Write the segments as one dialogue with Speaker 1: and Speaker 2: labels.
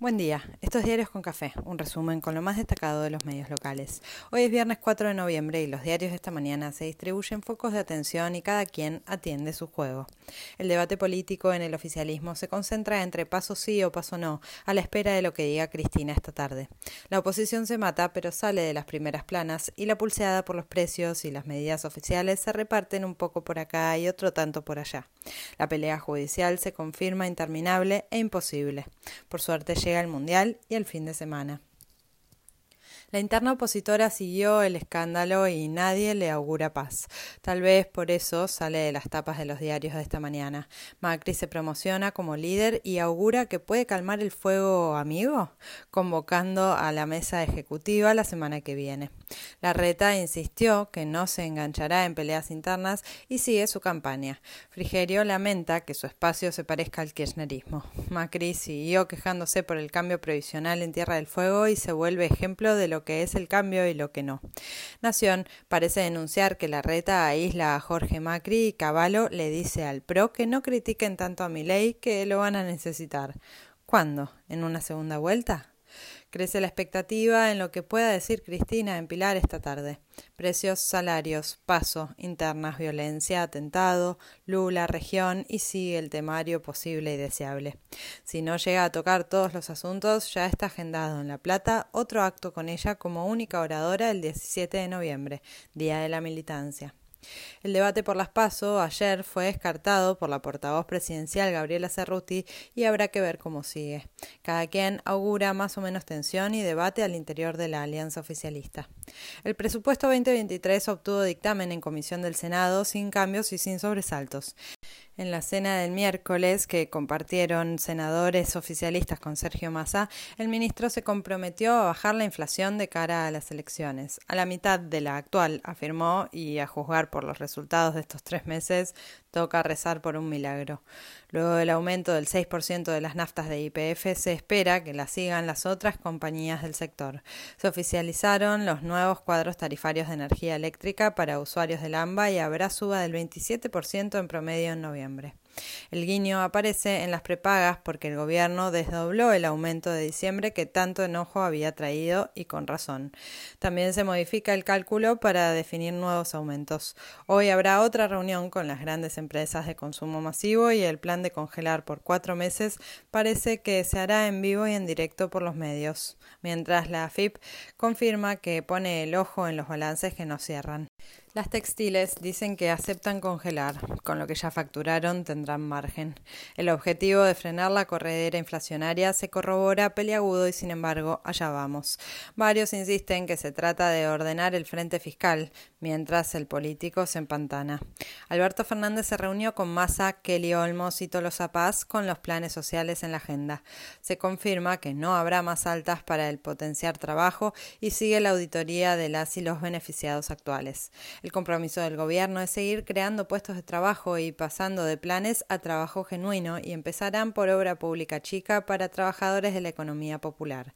Speaker 1: Buen día, estos diarios con café, un resumen con lo más destacado de los medios locales. Hoy es viernes 4 de noviembre y los diarios de esta mañana se distribuyen focos de atención y cada quien atiende su juego. El debate político en el oficialismo se concentra entre paso sí o paso no, a la espera de lo que diga Cristina esta tarde. La oposición se mata, pero sale de las primeras planas y la pulseada por los precios y las medidas oficiales se reparten un poco por acá y otro tanto por allá. La pelea judicial se confirma interminable e imposible. Por suerte llega el Mundial y el fin de semana. La interna opositora siguió el escándalo y nadie le augura paz. Tal vez por eso sale de las tapas de los diarios de esta mañana. Macri se promociona como líder y augura que puede calmar el fuego amigo, convocando a la mesa ejecutiva la semana que viene. La reta insistió que no se enganchará en peleas internas y sigue su campaña. Frigerio lamenta que su espacio se parezca al kirchnerismo. Macri siguió quejándose por el cambio provisional en Tierra del Fuego y se vuelve ejemplo de lo que es el cambio y lo que no. Nación parece denunciar que la reta aísla a Jorge Macri y Caballo le dice al PRO que no critiquen tanto a ley que lo van a necesitar. ¿Cuándo? ¿En una segunda vuelta? Crece la expectativa en lo que pueda decir Cristina en Pilar esta tarde. Precios, salarios, paso, internas, violencia, atentado, Lula, región y sigue el temario posible y deseable. Si no llega a tocar todos los asuntos, ya está agendado en La Plata otro acto con ella como única oradora el 17 de noviembre, Día de la Militancia. El debate por las PASO ayer fue descartado por la portavoz presidencial Gabriela Cerruti y habrá que ver cómo sigue. Cada quien augura más o menos tensión y debate al interior de la alianza oficialista. El presupuesto 2023 obtuvo dictamen en comisión del Senado sin cambios y sin sobresaltos. En la cena del miércoles que compartieron senadores oficialistas con Sergio Massa, el ministro se comprometió a bajar la inflación de cara a las elecciones, a la mitad de la actual, afirmó, y a juzgar por los resultados de estos tres meses, toca rezar por un milagro. Luego del aumento del 6% de las naftas de IPF, se espera que la sigan las otras compañías del sector. Se oficializaron los nuevos cuadros tarifarios de energía eléctrica para usuarios del AMBA y habrá suba del 27% en promedio en noviembre. El guiño aparece en las prepagas porque el gobierno desdobló el aumento de diciembre que tanto enojo había traído y con razón. También se modifica el cálculo para definir nuevos aumentos. Hoy habrá otra reunión con las grandes empresas de consumo masivo y el plan de congelar por cuatro meses parece que se hará en vivo y en directo por los medios, mientras la AFIP confirma que pone el ojo en los balances que no cierran. Las textiles dicen que aceptan congelar, con lo que ya facturaron tendrán margen. El objetivo de frenar la corredera inflacionaria se corrobora peliagudo y sin embargo allá vamos. Varios insisten que se trata de ordenar el frente fiscal, mientras el político se empantana. Alberto Fernández se reunió con Massa, Kelly Olmos y Tolosa Paz con los planes sociales en la agenda. Se confirma que no habrá más altas para el potenciar trabajo y sigue la auditoría de las y los beneficiados actuales. El compromiso del gobierno es seguir creando puestos de trabajo y pasando de planes a trabajo genuino y empezarán por obra pública chica para trabajadores de la economía popular,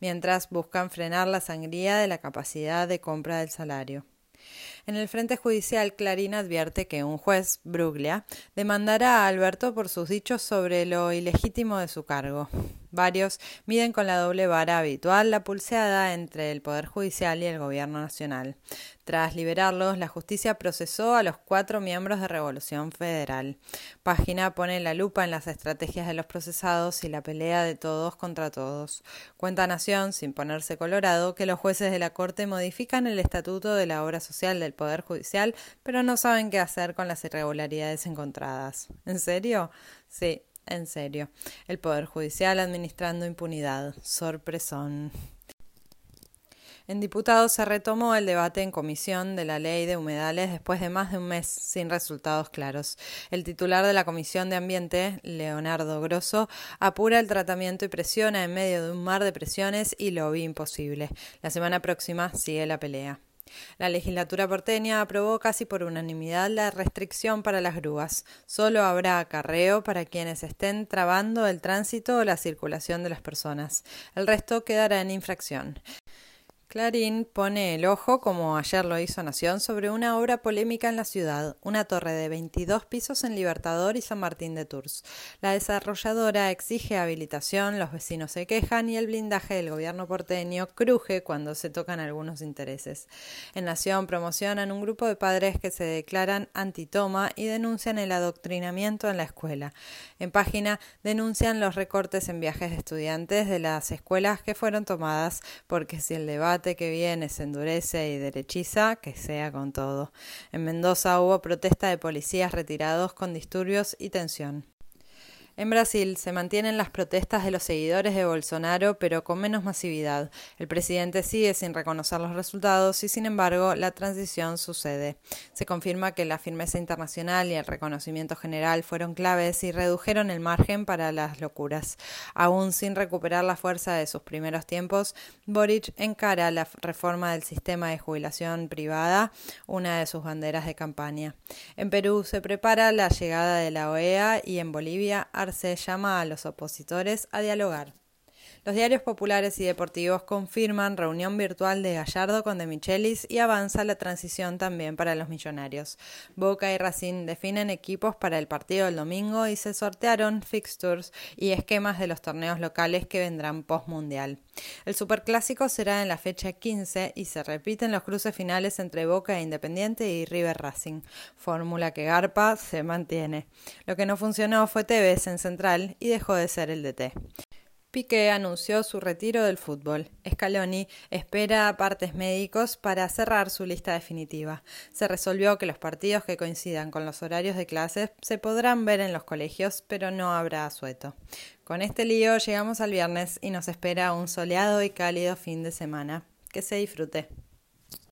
Speaker 1: mientras buscan frenar la sangría de la capacidad de compra del salario. En el frente judicial, Clarín advierte que un juez, Bruglia, demandará a Alberto por sus dichos sobre lo ilegítimo de su cargo. Varios miden con la doble vara habitual la pulseada entre el Poder Judicial y el Gobierno Nacional. Tras liberarlos, la justicia procesó a los cuatro miembros de Revolución Federal. Página pone la lupa en las estrategias de los procesados y la pelea de todos contra todos. Cuenta Nación, sin ponerse colorado, que los jueces de la Corte modifican el estatuto de la obra social del Poder Judicial, pero no saben qué hacer con las irregularidades encontradas. ¿En serio? Sí, en serio. El Poder Judicial administrando impunidad. Sorpresón. En diputados se retomó el debate en comisión de la ley de humedales después de más de un mes sin resultados claros. El titular de la Comisión de Ambiente, Leonardo Grosso, apura el tratamiento y presiona en medio de un mar de presiones y lo vi imposible. La semana próxima sigue la pelea. La legislatura porteña aprobó casi por unanimidad la restricción para las grúas. Solo habrá acarreo para quienes estén trabando el tránsito o la circulación de las personas. El resto quedará en infracción. Clarín pone el ojo, como ayer lo hizo Nación, sobre una obra polémica en la ciudad, una torre de 22 pisos en Libertador y San Martín de Tours. La desarrolladora exige habilitación, los vecinos se quejan y el blindaje del gobierno porteño cruje cuando se tocan algunos intereses. En Nación promocionan un grupo de padres que se declaran antitoma y denuncian el adoctrinamiento en la escuela. En página denuncian los recortes en viajes de estudiantes de las escuelas que fueron tomadas porque si el debate que viene se endurece y derechiza, que sea con todo. En Mendoza hubo protesta de policías retirados con disturbios y tensión. En Brasil se mantienen las protestas de los seguidores de Bolsonaro, pero con menos masividad. El presidente sigue sin reconocer los resultados y, sin embargo, la transición sucede. Se confirma que la firmeza internacional y el reconocimiento general fueron claves y redujeron el margen para las locuras. Aún sin recuperar la fuerza de sus primeros tiempos, Boric encara la reforma del sistema de jubilación privada, una de sus banderas de campaña. En Perú se prepara la llegada de la OEA y en Bolivia se llama a los opositores a dialogar. Los diarios populares y deportivos confirman reunión virtual de Gallardo con De Michelis y avanza la transición también para los millonarios. Boca y Racing definen equipos para el partido del domingo y se sortearon fixtures y esquemas de los torneos locales que vendrán post-mundial. El superclásico será en la fecha 15 y se repiten los cruces finales entre Boca e Independiente y River Racing. Fórmula que Garpa se mantiene. Lo que no funcionó fue Tevez en Central y dejó de ser el DT. Piqué anunció su retiro del fútbol. Scaloni espera partes médicos para cerrar su lista definitiva. Se resolvió que los partidos que coincidan con los horarios de clases se podrán ver en los colegios, pero no habrá asueto. Con este lío llegamos al viernes y nos espera un soleado y cálido fin de semana. Que se disfrute.